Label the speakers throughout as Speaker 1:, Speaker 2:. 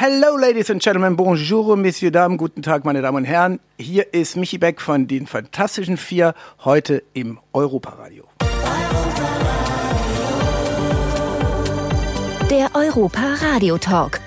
Speaker 1: Hello, ladies and gentlemen, bonjour, messieurs, dames, guten Tag, meine Damen und Herren. Hier ist Michi Beck von den Fantastischen Vier, heute im Europaradio.
Speaker 2: Der Europa Radio Talk.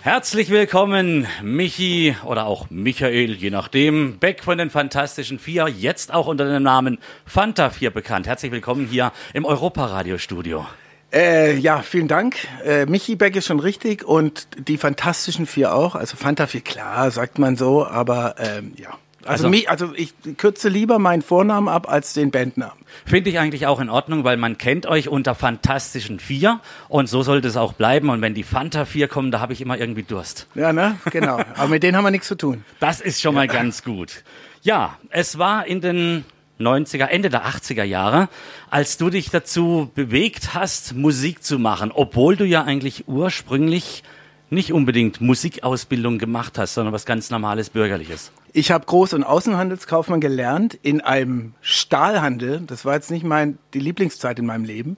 Speaker 3: Herzlich willkommen, Michi oder auch Michael, je nachdem. Beck von den Fantastischen Vier, jetzt auch unter dem Namen Fanta 4 bekannt. Herzlich willkommen hier im Europa-Radio-Studio.
Speaker 1: Äh, ja, vielen Dank. Äh, Michi Beck ist schon richtig und die Fantastischen Vier auch. Also Fanta 4, klar, sagt man so, aber ähm, ja. Also,
Speaker 3: Also-
Speaker 1: mi- also ich kürze lieber meinen Vornamen ab als den Bandnamen.
Speaker 3: Finde ich eigentlich auch in Ordnung, weil man kennt euch unter Fantastischen Vier und so sollte es auch bleiben. Und wenn die Fanta 4 kommen, da habe ich immer irgendwie Durst.
Speaker 1: Ja, ne? Genau. Aber mit denen haben wir nichts zu tun.
Speaker 3: Das ist schon mal ganz gut. Ja, es war in den 90er, Ende der 80er Jahre, als du dich dazu bewegt hast, Musik zu machen, obwohl du ja eigentlich ursprünglich nicht unbedingt Musikausbildung gemacht hast, sondern was ganz normales Bürgerliches.
Speaker 1: Ich habe Groß- und Außenhandelskaufmann gelernt in einem Stahlhandel. Das war jetzt nicht mein, die Lieblingszeit in meinem Leben.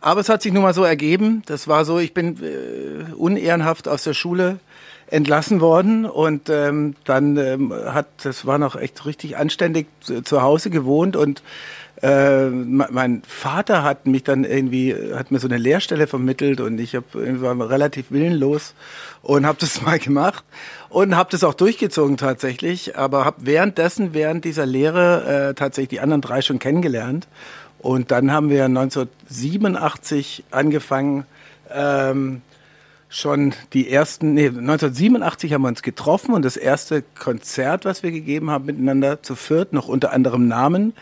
Speaker 1: Aber es hat sich nun mal so ergeben. Das war so, ich bin äh, unehrenhaft aus der Schule entlassen worden und ähm, dann ähm, hat, das war noch echt richtig anständig zu, zu Hause gewohnt und äh, me- mein Vater hat mich dann irgendwie, hat mir so eine Lehrstelle vermittelt und ich hab, war relativ willenlos und habe das mal gemacht und habe das auch durchgezogen tatsächlich, aber habe währenddessen, während dieser Lehre äh, tatsächlich die anderen drei schon kennengelernt und dann haben wir 1987 angefangen, ähm, schon die ersten, nee, 1987 haben wir uns getroffen und das erste Konzert, was wir gegeben haben miteinander zu viert, noch unter anderem Namen,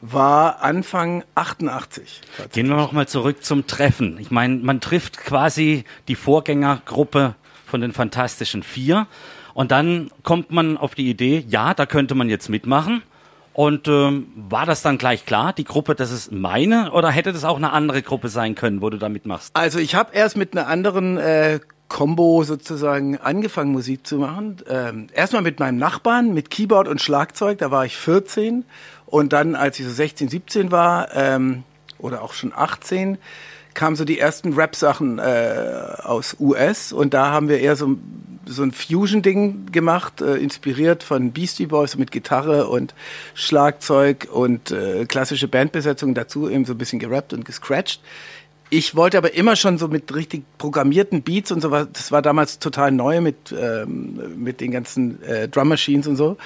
Speaker 1: war Anfang 88.
Speaker 3: Gehen wir noch mal zurück zum Treffen. Ich meine, man trifft quasi die Vorgängergruppe von den Fantastischen Vier und dann kommt man auf die Idee, ja, da könnte man jetzt mitmachen. Und ähm, war das dann gleich klar, die Gruppe, das ist meine, oder hätte das auch eine andere Gruppe sein können, wo du da mitmachst?
Speaker 1: Also ich habe erst mit einer anderen äh, Combo sozusagen angefangen, Musik zu machen. Ähm, erstmal mit meinem Nachbarn, mit Keyboard und Schlagzeug, da war ich 14. Und dann, als ich so 16, 17 war, ähm, oder auch schon 18, kamen so die ersten Rap-Sachen äh, aus US. Und da haben wir eher so, so ein Fusion-Ding gemacht, äh, inspiriert von Beastie Boys mit Gitarre und Schlagzeug und äh, klassische Bandbesetzung dazu, eben so ein bisschen gerappt und gescratcht. Ich wollte aber immer schon so mit richtig programmierten Beats und so was. Das war damals total neu mit, ähm, mit den ganzen äh, Drum Machines und so.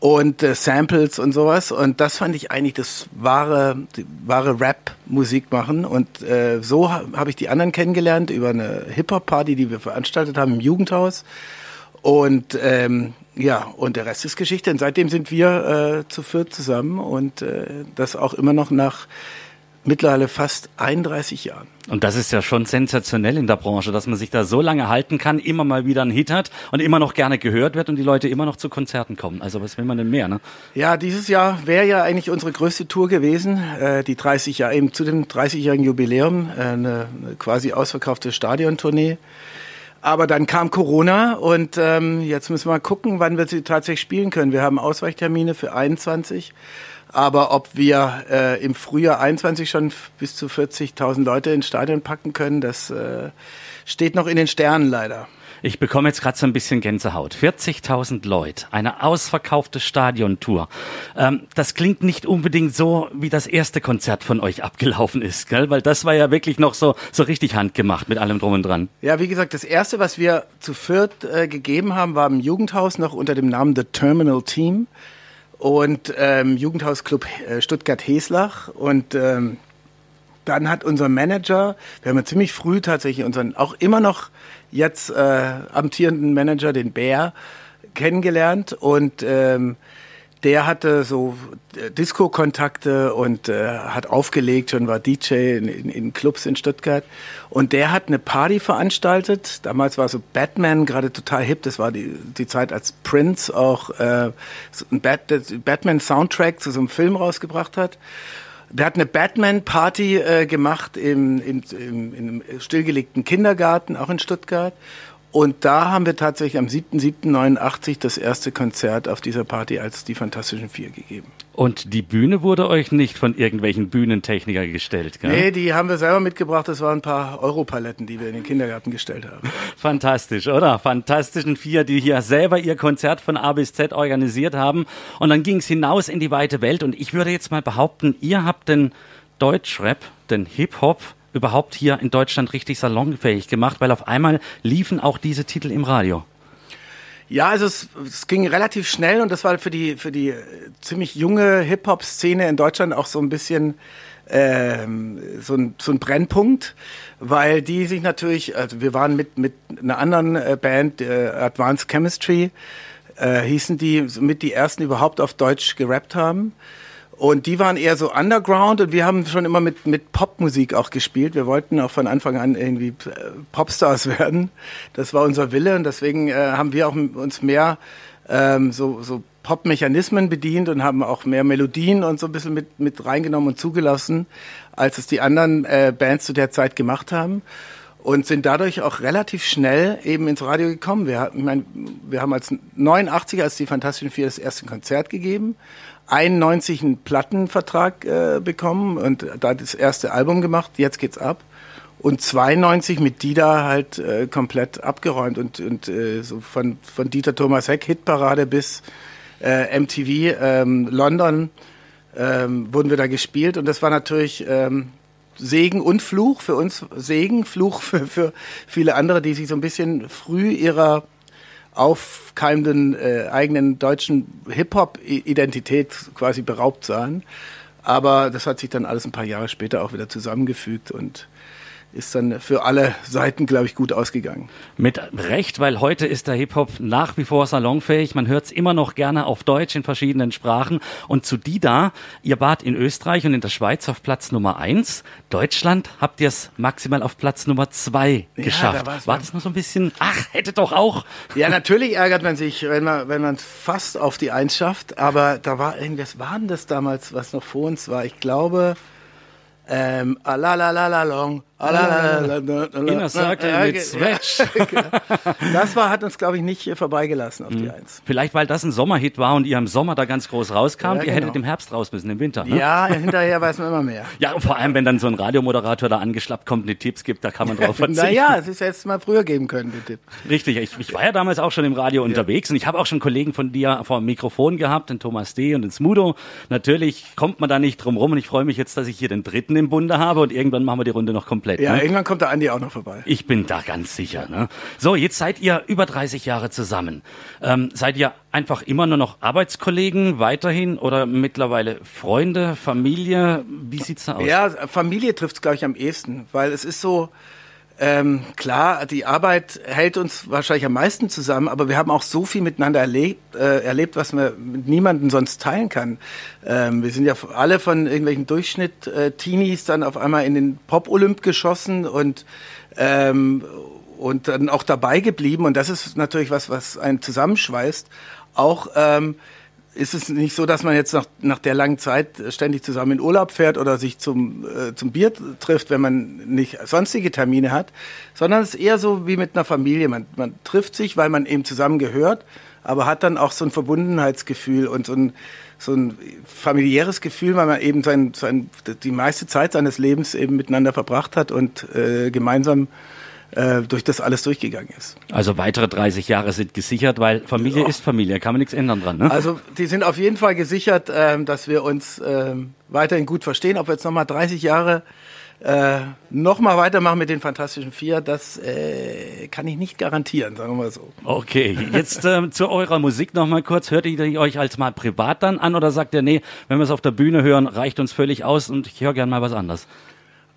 Speaker 1: Und äh, Samples und sowas. Und das fand ich eigentlich das wahre, wahre Rap-Musik machen. Und äh, so ha habe ich die anderen kennengelernt über eine Hip-Hop-Party, die wir veranstaltet haben im Jugendhaus. Und ähm, ja, und der Rest ist Geschichte. Und seitdem sind wir äh, zu viert zusammen und äh, das auch immer noch nach mittlerweile fast 31 Jahren.
Speaker 3: Und das ist ja schon sensationell in der Branche, dass man sich da so lange halten kann, immer mal wieder einen Hit hat und immer noch gerne gehört wird und die Leute immer noch zu Konzerten kommen. Also was will man denn mehr, ne?
Speaker 1: Ja, dieses Jahr wäre ja eigentlich unsere größte Tour gewesen, äh, die 30 Jahre, eben zu dem 30-jährigen Jubiläum, äh, eine, quasi ausverkaufte Stadiontournee. Aber dann kam Corona und ähm, jetzt müssen wir mal gucken, wann wir sie tatsächlich spielen können. Wir haben Ausweichtermine für 21, aber ob wir äh, im Frühjahr 21 schon bis zu 40.000 Leute ins Stadion packen können, das äh, steht noch in den Sternen leider.
Speaker 3: Ich bekomme jetzt gerade so ein bisschen Gänsehaut. 40.000 Leute, eine ausverkaufte Stadiontour. Ähm, das klingt nicht unbedingt so, wie das erste Konzert von euch abgelaufen ist, gell? Weil das war ja wirklich noch so, so richtig handgemacht mit allem drum und dran.
Speaker 1: Ja, wie gesagt, das erste, was wir zu viert äh, gegeben haben, war im Jugendhaus noch unter dem Namen The Terminal Team und ähm, Jugendhausclub äh, Stuttgart-Heslach. Und ähm, dann hat unser Manager, wir haben ja ziemlich früh tatsächlich unseren auch immer noch jetzt äh, amtierenden Manager, den Bär, kennengelernt. Und ähm, der hatte so äh, Disco-Kontakte und äh, hat aufgelegt, schon war DJ in, in, in Clubs in Stuttgart. Und der hat eine Party veranstaltet. Damals war so Batman gerade total hip. Das war die, die Zeit, als Prince auch äh, so ein Bat Batman-Soundtrack zu so einem Film rausgebracht hat. Der hat eine Batman-Party äh, gemacht im, im, in einem stillgelegten Kindergarten, auch in Stuttgart. Und da haben wir tatsächlich am 7.7.89 das erste Konzert auf dieser Party als die Fantastischen Vier gegeben.
Speaker 3: Und die Bühne wurde euch nicht von irgendwelchen Bühnentechniker gestellt, gell?
Speaker 1: Nee, die haben wir selber mitgebracht. Das waren ein paar Europaletten, die wir in den Kindergarten gestellt haben.
Speaker 3: Fantastisch, oder? Fantastischen Vier, die hier selber ihr Konzert von A bis Z organisiert haben. Und dann ging es hinaus in die weite Welt. Und ich würde jetzt mal behaupten, ihr habt den Deutschrap, den Hip-Hop, überhaupt hier in Deutschland richtig salonfähig gemacht, weil auf einmal liefen auch diese Titel im Radio.
Speaker 1: Ja, also es, es ging relativ schnell und das war für die für die ziemlich junge Hip-Hop-Szene in Deutschland auch so ein bisschen ähm, so, ein, so ein Brennpunkt, weil die sich natürlich, also wir waren mit mit einer anderen äh, Band, äh, Advanced Chemistry, äh, hießen die mit die ersten überhaupt auf Deutsch gerappt haben. Und die waren eher so underground und wir haben schon immer mit, mit Popmusik auch gespielt. Wir wollten auch von Anfang an irgendwie äh, Popstars werden. Das war unser Wille und deswegen äh, haben wir auch uns mehr ähm, so, so Popmechanismen bedient und haben auch mehr Melodien und so ein bisschen mit, mit reingenommen und zugelassen, als es die anderen äh, Bands zu der Zeit gemacht haben und sind dadurch auch relativ schnell eben ins Radio gekommen. Wir, ich mein, wir haben als 89 als die Fantastischen Vier das erste Konzert gegeben, 91 einen Plattenvertrag äh, bekommen und da das erste Album gemacht, jetzt geht's ab. Und 92 mit Dieter halt äh, komplett abgeräumt und, und äh, so von, von Dieter Thomas Heck Hitparade bis äh, MTV ähm, London ähm, wurden wir da gespielt und das war natürlich ähm, Segen und Fluch für uns Segen, Fluch für, für viele andere, die sich so ein bisschen früh ihrer aufkeimenden äh, eigenen deutschen Hip-Hop-Identität quasi beraubt sahen. Aber das hat sich dann alles ein paar Jahre später auch wieder zusammengefügt und ist dann für alle Seiten, glaube ich, gut ausgegangen.
Speaker 3: Mit Recht, weil heute ist der Hip-Hop nach wie vor salonfähig. Man hört es immer noch gerne auf Deutsch in verschiedenen Sprachen. Und zu Dida, ihr wart in Österreich und in der Schweiz auf Platz Nummer eins. Deutschland habt ihr es maximal auf Platz Nummer zwei ja, geschafft. Da War das noch so ein bisschen, ach, hätte doch auch.
Speaker 1: Ja, natürlich ärgert man sich, wenn man, wenn man fast auf die Eins schafft. Aber da war irgendwas, war denn das damals, was noch vor uns war? Ich glaube, ähm, alalalalong,
Speaker 3: Inner Circle mit Swatch.
Speaker 1: das war, hat uns, glaube ich, nicht vorbeigelassen auf die hm. Eins.
Speaker 3: Vielleicht, weil das ein Sommerhit war und ihr im Sommer da ganz groß rauskam. Ja, ihr genau. hättet im Herbst raus müssen, im Winter. Ne?
Speaker 1: Ja, hinterher weiß man immer mehr.
Speaker 3: Ja, und vor allem, wenn dann so ein Radiomoderator da angeschlappt kommt und die Tipps gibt, da kann man drauf verzichten.
Speaker 1: naja, es ist jetzt mal früher geben können, die Tipp.
Speaker 3: Richtig, ich, ich, war ja damals auch schon im Radio ja. unterwegs und ich habe auch schon Kollegen von dir vor dem Mikrofon gehabt, den Thomas D. und den Smudo. Natürlich kommt man da nicht drum rum und ich freue mich jetzt, dass ich hier den dritten im Bunde habe und irgendwann machen wir die Runde noch komplett.
Speaker 1: Ja,
Speaker 3: ne?
Speaker 1: irgendwann kommt der Andi auch noch vorbei.
Speaker 3: Ich bin da ganz sicher. Ne? So, jetzt seid ihr über 30 Jahre zusammen. Ähm, seid ihr einfach immer nur noch Arbeitskollegen weiterhin oder mittlerweile Freunde, Familie? Wie sieht's da aus?
Speaker 1: Ja, Familie trifft's glaube ich am ehesten, weil es ist so, ähm, klar, die Arbeit hält uns wahrscheinlich am meisten zusammen, aber wir haben auch so viel miteinander erlebt, äh, erlebt was man mit niemandem sonst teilen kann. Ähm, wir sind ja alle von irgendwelchen Durchschnitt-Teenies dann auf einmal in den Pop-Olymp geschossen und ähm, und dann auch dabei geblieben. Und das ist natürlich was, was einen zusammenschweißt. Auch ähm, ist es nicht so, dass man jetzt nach, nach der langen Zeit ständig zusammen in Urlaub fährt oder sich zum, äh, zum Bier trifft, wenn man nicht sonstige Termine hat, sondern es ist eher so wie mit einer Familie. Man, man trifft sich, weil man eben zusammen gehört, aber hat dann auch so ein Verbundenheitsgefühl und so ein, so ein familiäres Gefühl, weil man eben sein, sein, die meiste Zeit seines Lebens eben miteinander verbracht hat und äh, gemeinsam äh, durch das alles durchgegangen ist.
Speaker 3: Also weitere 30 Jahre sind gesichert, weil Familie ja. ist Familie, kann man nichts ändern dran. Ne?
Speaker 1: Also die sind auf jeden Fall gesichert, ähm, dass wir uns ähm, weiterhin gut verstehen. Ob wir jetzt nochmal 30 Jahre äh, nochmal weitermachen mit den Fantastischen Vier, das äh, kann ich nicht garantieren, sagen wir mal so.
Speaker 3: Okay, jetzt äh, zu eurer Musik nochmal kurz. Hört ihr euch als mal privat dann an oder sagt ihr, nee, wenn wir es auf der Bühne hören, reicht uns völlig aus und ich höre gern mal was anderes?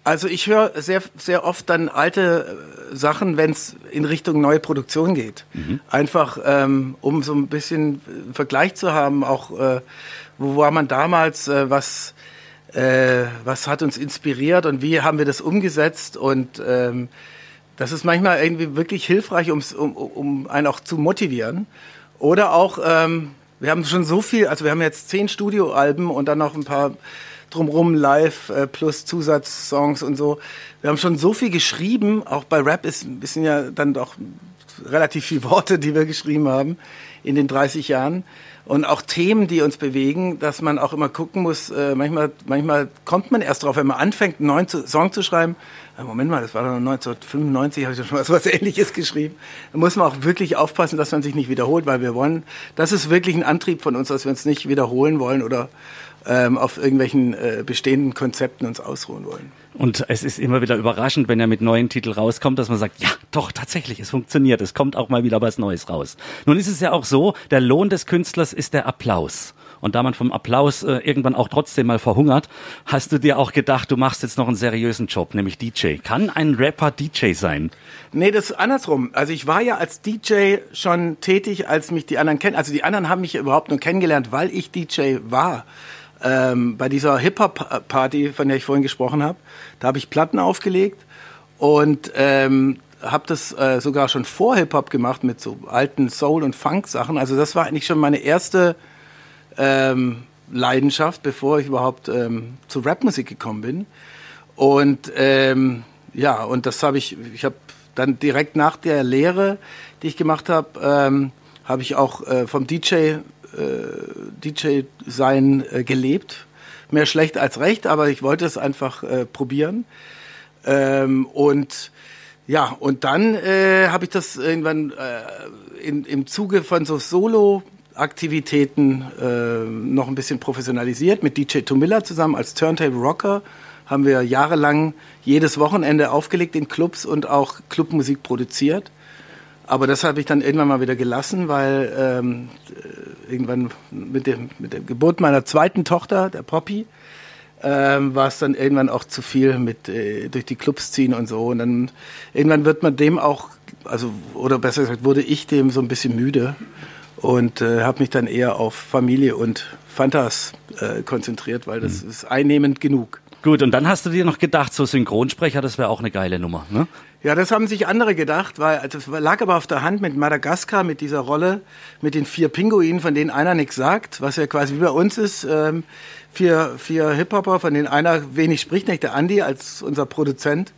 Speaker 1: Also ich höre sehr, sehr oft dann alte äh, Sachen, wenn es in Richtung neue Produktion geht. Mhm. Einfach, ähm, um so ein bisschen Vergleich zu haben, auch äh, wo war man damals, äh, was, äh, was hat uns inspiriert und wie haben wir das umgesetzt und ähm, das ist manchmal irgendwie wirklich hilfreich, um, um einen auch zu motivieren. Oder auch, ähm, wir haben schon so viel, also wir haben jetzt zehn Studioalben und dann noch ein paar drumrum live äh, plus Zusatzsongs und so. Wir haben schon so viel geschrieben, auch bei Rap ist ein bisschen ja dann doch relativ viele Worte, die wir geschrieben haben in den 30 Jahren und auch Themen, die uns bewegen, dass man auch immer gucken muss, äh, manchmal, manchmal kommt man erst drauf, wenn man anfängt, einen neuen zu, Song zu schreiben, äh, Moment mal, das war doch 1995, habe ich schon was, was Ähnliches geschrieben. Da muss man auch wirklich aufpassen, dass man sich nicht wiederholt, weil wir wollen, das ist wirklich ein Antrieb von uns, dass wir uns nicht wiederholen wollen oder ähm, auf irgendwelchen äh, bestehenden Konzepten uns ausruhen wollen.
Speaker 3: Und es ist immer wieder überraschend, wenn er mit neuen Titeln rauskommt, dass man sagt, ja, doch, tatsächlich, es funktioniert, es kommt auch mal wieder was Neues raus. Nun ist es ja auch so, der Lohn des Künstlers ist der Applaus. Und da man vom Applaus äh, irgendwann auch trotzdem mal verhungert, hast du dir auch gedacht, du machst jetzt noch einen seriösen Job, nämlich DJ. Kann ein Rapper DJ sein?
Speaker 1: Nee, das ist andersrum. Also ich war ja als DJ schon tätig, als mich die anderen kennen. Also die anderen haben mich überhaupt nur kennengelernt, weil ich DJ war ähm, bei dieser Hip-Hop-Party, von der ich vorhin gesprochen habe, da habe ich Platten aufgelegt und ähm, habe das äh, sogar schon vor Hip-Hop gemacht mit so alten Soul- und Funk-Sachen. Also das war eigentlich schon meine erste ähm, Leidenschaft, bevor ich überhaupt ähm, zu Rapmusik gekommen bin. Und ähm, ja, und das habe ich, ich habe dann direkt nach der Lehre, die ich gemacht habe, ähm, habe ich auch äh, vom DJ DJ sein äh, gelebt. Mehr schlecht als recht, aber ich wollte es einfach äh, probieren. Ähm, und ja, und dann äh, habe ich das irgendwann äh, in, im Zuge von so Solo-Aktivitäten äh, noch ein bisschen professionalisiert mit DJ Tomilla zusammen als Turntable Rocker haben wir jahrelang jedes Wochenende aufgelegt in Clubs und auch Clubmusik produziert. Aber das habe ich dann irgendwann mal wieder gelassen, weil ähm, irgendwann mit, dem, mit der Geburt meiner zweiten Tochter, der Poppy, ähm, war es dann irgendwann auch zu viel mit äh, durch die Clubs ziehen und so. Und dann irgendwann wird man dem auch, also oder besser gesagt, wurde ich dem so ein bisschen müde und äh, habe mich dann eher auf Familie und Fantas äh, konzentriert, weil das mhm. ist einnehmend genug.
Speaker 3: Gut, und dann hast du dir noch gedacht, so Synchronsprecher, das wäre auch eine geile Nummer, ne?
Speaker 1: Ja, das haben sich andere gedacht, weil also das lag aber auf der Hand mit Madagaskar, mit dieser Rolle, mit den vier Pinguinen, von denen einer nichts sagt, was ja quasi wie bei uns ist. Ähm, vier vier Hip-Hopper, von denen einer wenig spricht, nicht der Andi als unser Produzent.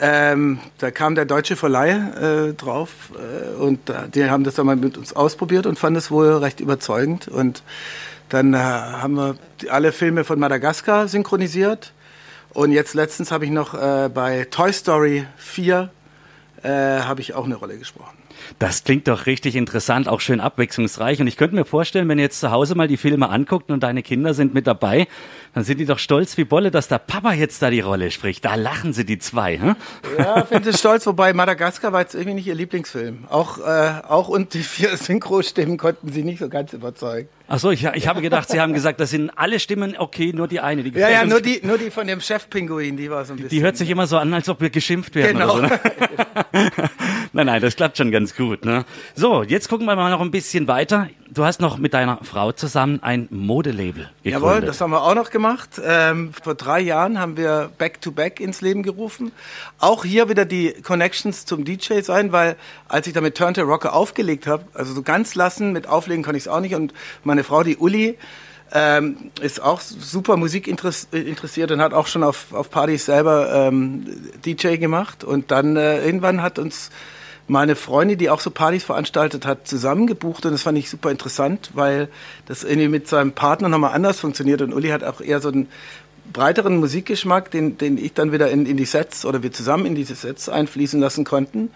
Speaker 1: Ähm, da kam der deutsche Verleih äh, drauf äh, und äh, die haben das dann mal mit uns ausprobiert und fanden es wohl recht überzeugend. Und dann äh, haben wir alle Filme von Madagaskar synchronisiert und jetzt letztens habe ich noch äh, bei Toy Story 4 äh, habe ich auch eine Rolle gesprochen.
Speaker 3: Das klingt doch richtig interessant, auch schön abwechslungsreich. Und ich könnte mir vorstellen, wenn ihr jetzt zu Hause mal die Filme anguckt und deine Kinder sind mit dabei, dann sind die doch stolz wie Bolle, dass der Papa jetzt da die Rolle spricht. Da lachen sie die zwei. Hm?
Speaker 1: Ja, finde ich stolz. Wobei Madagaskar war jetzt irgendwie nicht ihr Lieblingsfilm. Auch, äh, auch und die vier Synchrostimmen konnten sie nicht so ganz überzeugen.
Speaker 3: Ach so, ich, ich habe gedacht, Sie haben gesagt, das sind alle Stimmen okay, nur die eine. Die
Speaker 1: ja, ja, nur die, nur die von dem Chef-Pinguin, die war so ein bisschen.
Speaker 3: Die hört sich immer so an, als ob wir geschimpft werden genau. Ne? nein, nein, das klappt schon ganz gut. Ne? So, jetzt gucken wir mal noch ein bisschen weiter. Du hast noch mit deiner Frau zusammen ein Modelabel gegründet.
Speaker 1: Jawohl, das haben wir auch noch gemacht. Ähm, vor drei Jahren haben wir Back to Back ins Leben gerufen. Auch hier wieder die Connections zum DJ sein, weil als ich da mit Turntable Rocker aufgelegt habe, also so ganz lassen, mit Auflegen kann ich es auch nicht und meine Frau, die Uli, ähm, ist auch super Musik interessiert und hat auch schon auf, auf Partys selber ähm, DJ gemacht. Und dann äh, irgendwann hat uns meine Freundin, die auch so Partys veranstaltet hat, zusammengebucht und das fand ich super interessant, weil das irgendwie mit seinem Partner nochmal anders funktioniert und Uli hat auch eher so einen breiteren Musikgeschmack, den, den ich dann wieder in, in die Sets oder wir zusammen in diese Sets einfließen lassen konnten.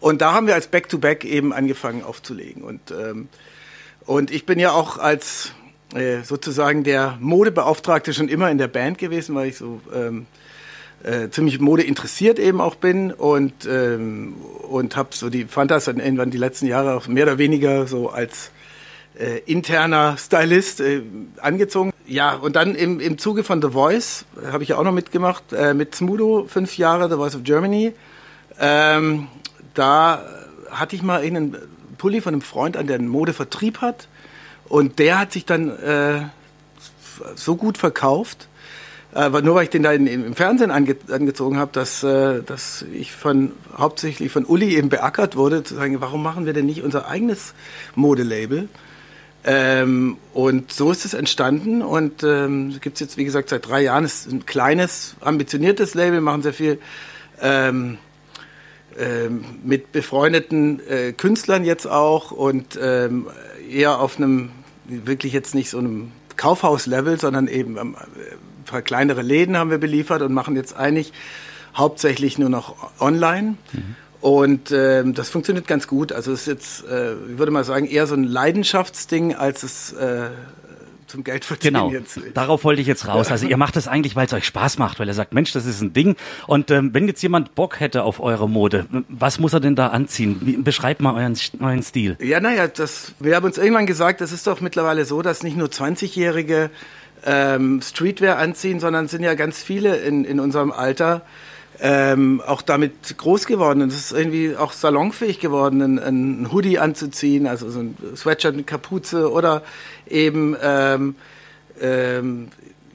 Speaker 1: Und da haben wir als Back-to-Back -Back eben angefangen aufzulegen. Und, ähm, und ich bin ja auch als äh, sozusagen der Modebeauftragte schon immer in der Band gewesen, weil ich so ähm, äh, ziemlich Mode interessiert eben auch bin und, ähm, und habe so die Fantas dann irgendwann die letzten Jahre auch mehr oder weniger so als äh, interner Stylist äh, angezogen. Ja, und dann im, im Zuge von The Voice äh, habe ich ja auch noch mitgemacht, äh, mit Smudo, fünf Jahre, The Voice of Germany. Ähm, da hatte ich mal einen Pulli von einem Freund an, der einen Modevertrieb hat. Und der hat sich dann äh, so gut verkauft, äh, nur weil ich den da in, im Fernsehen ange, angezogen habe, dass, äh, dass ich von hauptsächlich von Uli eben beackert wurde, zu sagen, warum machen wir denn nicht unser eigenes Modelabel? Ähm, und so ist es entstanden und ähm, gibt es jetzt, wie gesagt, seit drei Jahren. Ist ein kleines, ambitioniertes Label, machen sehr viel ähm, ähm, mit befreundeten äh, Künstlern jetzt auch und ähm, eher auf einem, wirklich jetzt nicht so einem Kaufhauslevel, sondern eben ein paar kleinere Läden haben wir beliefert und machen jetzt eigentlich hauptsächlich nur noch online. Mhm. Und ähm, das funktioniert ganz gut. Also es ist jetzt, äh, ich würde mal sagen, eher so ein Leidenschaftsding, als es äh, zum Geld verdienen
Speaker 3: genau.
Speaker 1: jetzt.
Speaker 3: Darauf wollte ich jetzt raus. Also ihr macht das eigentlich, weil es euch Spaß macht, weil ihr sagt, Mensch, das ist ein Ding. Und ähm, wenn jetzt jemand Bock hätte auf eure Mode, was muss er denn da anziehen? Wie, beschreibt mal euren, euren Stil.
Speaker 1: Ja, naja, das, wir haben uns irgendwann gesagt, das ist doch mittlerweile so, dass nicht nur 20-Jährige ähm, Streetwear anziehen, sondern sind ja ganz viele in, in unserem Alter, ähm, auch damit groß geworden. Und es ist irgendwie auch salonfähig geworden, ein, ein, Hoodie anzuziehen, also so ein Sweatshirt mit Kapuze oder eben ähm, ähm,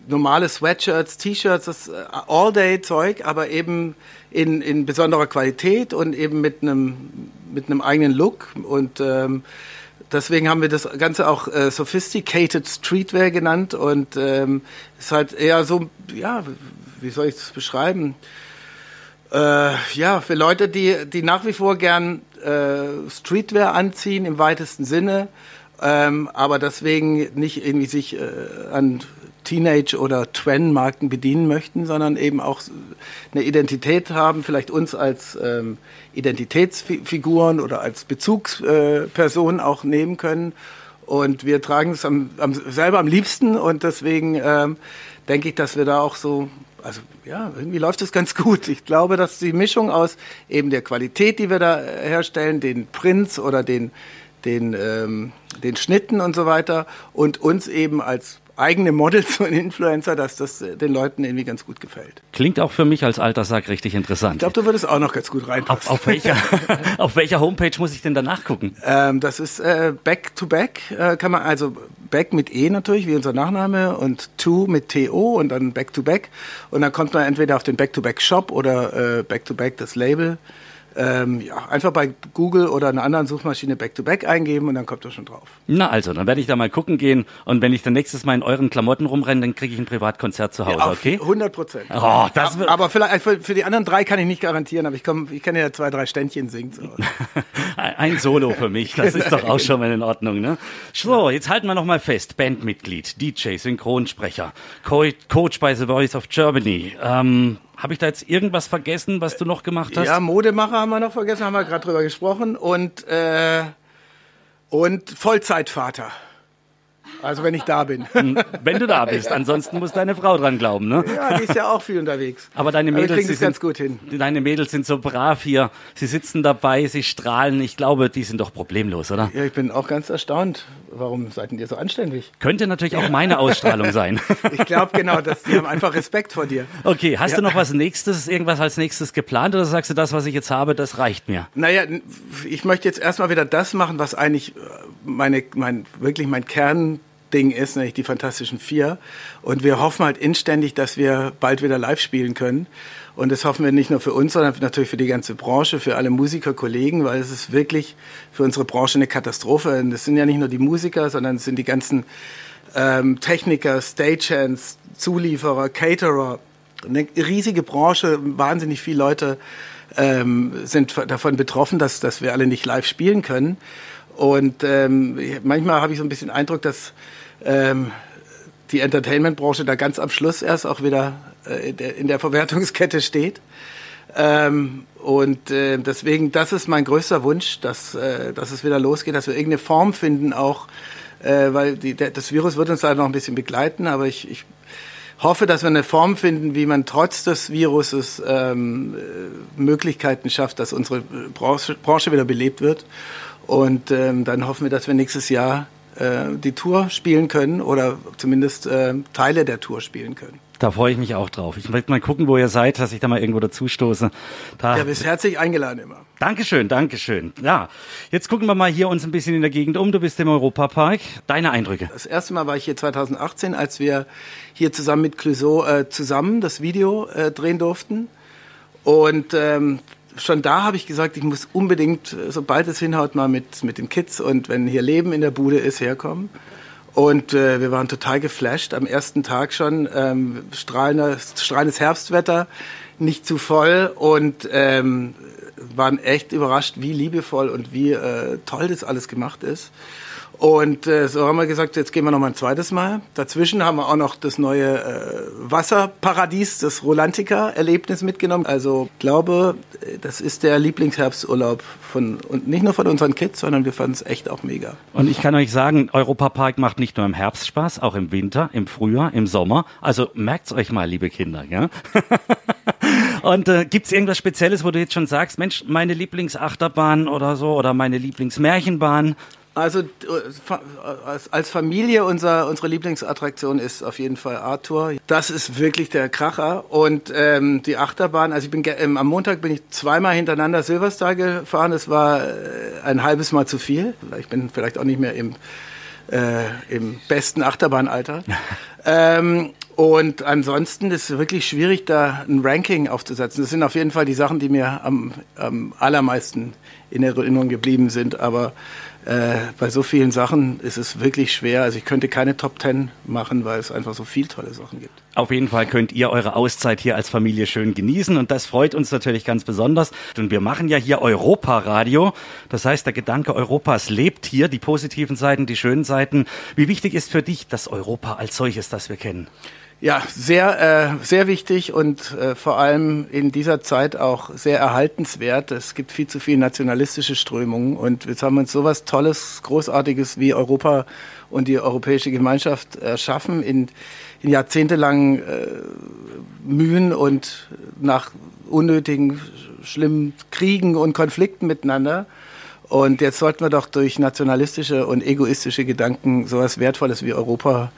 Speaker 1: normale Sweatshirts, T-Shirts, das äh, All-Day-Zeug, aber eben in, in besonderer Qualität und eben mit einem mit einem eigenen Look und ähm, deswegen haben wir das Ganze auch äh, Sophisticated Streetwear genannt und ähm, ist halt eher so, ja, wie soll ich das beschreiben? Äh, ja, für Leute, die, die nach wie vor gern äh, Streetwear anziehen im weitesten Sinne, ähm, aber deswegen nicht irgendwie sich äh, an Teenage- oder Twen-Marken bedienen möchten, sondern eben auch eine Identität haben, vielleicht uns als ähm, Identitätsfiguren oder als Bezugspersonen auch nehmen können. Und wir tragen es am, am, selber am liebsten und deswegen ähm, denke ich, dass wir da auch so also ja, irgendwie läuft es ganz gut. Ich glaube, dass die Mischung aus eben der Qualität, die wir da äh, herstellen, den Prints oder den, den, ähm, den Schnitten und so weiter und uns eben als eigene Models und Influencer, dass das äh, den Leuten irgendwie ganz gut gefällt.
Speaker 3: Klingt auch für mich als Alterssack richtig interessant.
Speaker 1: Ich glaube, du würdest auch noch ganz gut reinpassen.
Speaker 3: Auf, auf, welcher, auf welcher Homepage muss ich denn danach gucken?
Speaker 1: Ähm, das ist äh, Back to Back, äh, kann man also Back mit E natürlich, wie unser Nachname und To mit TO und dann Back to Back und dann kommt man entweder auf den Back to Back Shop oder äh, Back to Back das Label ähm, ja, einfach bei Google oder einer anderen Suchmaschine Back-to-Back -back eingeben und dann kommt er schon drauf.
Speaker 3: Na also, dann werde ich da mal gucken gehen und wenn ich dann nächstes Mal in euren Klamotten rumrenne, dann kriege ich ein Privatkonzert zu Hause, ja, okay?
Speaker 1: 100 Prozent.
Speaker 3: Oh, das
Speaker 1: aber, aber vielleicht für, für, die anderen drei kann ich nicht garantieren, aber ich, komm, ich kann ja zwei, drei Ständchen singen. So.
Speaker 3: ein Solo für mich, das ist doch auch schon mal in Ordnung. Ne? So, jetzt halten wir noch mal fest, Bandmitglied, DJ, Synchronsprecher, Coach bei The Voice of Germany, ähm, habe ich da jetzt irgendwas vergessen, was du noch gemacht hast?
Speaker 1: Ja, Modemacher haben wir noch vergessen, haben wir gerade drüber gesprochen. Und, äh, und Vollzeitvater. Also wenn ich da bin.
Speaker 3: Hm, wenn du da bist. Ansonsten muss deine Frau dran glauben, ne?
Speaker 1: Ja, die ist ja auch viel unterwegs.
Speaker 3: Aber deine Mädels,
Speaker 1: Aber sind,
Speaker 3: ganz
Speaker 1: gut hin.
Speaker 3: Deine Mädels sind so brav hier. Sie sitzen dabei, sie strahlen. Ich glaube, die sind doch problemlos, oder?
Speaker 1: Ja, ich bin auch ganz erstaunt. Warum seid ihr so anständig?
Speaker 3: Könnte natürlich auch meine Ausstrahlung sein.
Speaker 1: ich glaube genau, dass die haben einfach Respekt vor dir.
Speaker 3: Okay, hast ja. du noch was nächstes, irgendwas als nächstes geplant oder sagst du, das, was ich jetzt habe, das reicht mir?
Speaker 1: Naja, ich möchte jetzt erstmal wieder das machen, was eigentlich meine, mein, wirklich mein Kern Ding ist, nämlich die Fantastischen Vier. Und wir hoffen halt inständig, dass wir bald wieder live spielen können. Und das hoffen wir nicht nur für uns, sondern natürlich für die ganze Branche, für alle Musikerkollegen, weil es ist wirklich für unsere Branche eine Katastrophe. Und es sind ja nicht nur die Musiker, sondern es sind die ganzen ähm, Techniker, Stagehands, Zulieferer, Caterer. Eine riesige Branche, wahnsinnig viele Leute ähm, sind davon betroffen, dass, dass wir alle nicht live spielen können. Und ähm, manchmal habe ich so ein bisschen Eindruck, dass ähm, die Entertainment-Branche da ganz am Schluss erst auch wieder äh, in der Verwertungskette steht. Ähm, und äh, deswegen, das ist mein größter Wunsch, dass, äh, dass es wieder losgeht, dass wir irgendeine Form finden, auch äh, weil die, der, das Virus wird uns da noch ein bisschen begleiten, aber ich, ich hoffe, dass wir eine Form finden, wie man trotz des Viruses ähm, äh, Möglichkeiten schafft, dass unsere Branche, Branche wieder belebt wird. Und ähm, dann hoffen wir, dass wir nächstes Jahr äh, die Tour spielen können oder zumindest äh, Teile der Tour spielen können.
Speaker 3: Da freue ich mich auch drauf. Ich möchte mal gucken, wo ihr seid, dass ich da mal irgendwo dazustoße.
Speaker 1: Da ja, bist herzlich eingeladen immer.
Speaker 3: Dankeschön, Dankeschön. Ja, jetzt gucken wir mal hier uns ein bisschen in der Gegend um. Du bist im Europapark. Deine Eindrücke?
Speaker 1: Das erste Mal war ich hier 2018, als wir hier zusammen mit Clouseau äh, zusammen das Video äh, drehen durften. Und ähm, schon da habe ich gesagt, ich muss unbedingt, sobald es hinhaut, mal mit, mit den Kids und wenn hier Leben in der Bude ist, herkommen. Und äh, wir waren total geflasht. Am ersten Tag schon ähm, strahlendes, strahlendes Herbstwetter, nicht zu voll und ähm, waren echt überrascht, wie liebevoll und wie äh, toll das alles gemacht ist. Und äh, so haben wir gesagt, jetzt gehen wir noch mal ein zweites Mal. Dazwischen haben wir auch noch das neue äh, Wasserparadies, das Rolantica-Erlebnis mitgenommen. Also glaube, das ist der Lieblingsherbsturlaub von und nicht nur von unseren Kids, sondern wir fanden es echt auch mega.
Speaker 3: Und ich kann euch sagen, Europapark macht nicht nur im Herbst Spaß, auch im Winter, im Frühjahr, im Sommer. Also merkt's euch mal, liebe Kinder, ja. Und äh, gibt irgendwas Spezielles, wo du jetzt schon sagst, Mensch, meine Lieblingsachterbahn oder so oder meine Lieblingsmärchenbahn?
Speaker 1: Also als Familie unser, unsere Lieblingsattraktion ist auf jeden Fall Arthur. Das ist wirklich der Kracher und ähm, die Achterbahn. Also ich bin ähm, am Montag bin ich zweimal hintereinander Silverstar gefahren. Das war äh, ein halbes Mal zu viel. Ich bin vielleicht auch nicht mehr im äh, im besten Achterbahnalter. ähm, und ansonsten ist es wirklich schwierig, da ein Ranking aufzusetzen. Das sind auf jeden Fall die Sachen, die mir am, am allermeisten in Erinnerung geblieben sind. Aber äh, bei so vielen Sachen ist es wirklich schwer. Also ich könnte keine Top Ten machen, weil es einfach so viele tolle Sachen gibt.
Speaker 3: Auf jeden Fall könnt ihr eure Auszeit hier als Familie schön genießen und das freut uns natürlich ganz besonders. Und wir machen ja hier Europa-Radio. Das heißt, der Gedanke Europas lebt hier, die positiven Seiten, die schönen Seiten. Wie wichtig ist für dich das Europa als solches, das wir kennen?
Speaker 1: Ja, sehr, äh, sehr wichtig und äh, vor allem in dieser Zeit auch sehr erhaltenswert. Es gibt viel zu viele nationalistische Strömungen und jetzt haben wir uns sowas Tolles, Großartiges wie Europa und die Europäische Gemeinschaft erschaffen in, in jahrzehntelangen äh, Mühen und nach unnötigen, schlimmen Kriegen und Konflikten miteinander. Und jetzt sollten wir doch durch nationalistische und egoistische Gedanken sowas Wertvolles wie Europa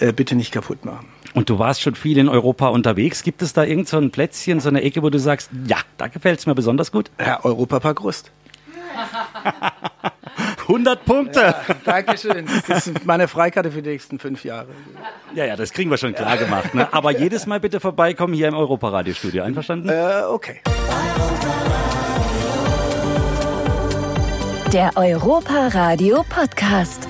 Speaker 1: äh, bitte nicht kaputt machen.
Speaker 3: Und du warst schon viel in Europa unterwegs. Gibt es da irgend so ein Plätzchen, so eine Ecke, wo du sagst, ja, da gefällt es mir besonders gut?
Speaker 1: Ja, Europapark Rust.
Speaker 3: 100 Punkte. Ja,
Speaker 1: Dankeschön. Das ist meine Freikarte für die nächsten fünf Jahre.
Speaker 3: Ja, ja, das kriegen wir schon klar gemacht. Ne? Aber jedes Mal bitte vorbeikommen hier im Europaradiostudio. Einverstanden?
Speaker 1: Äh, okay.
Speaker 2: Der Europa Radio Podcast.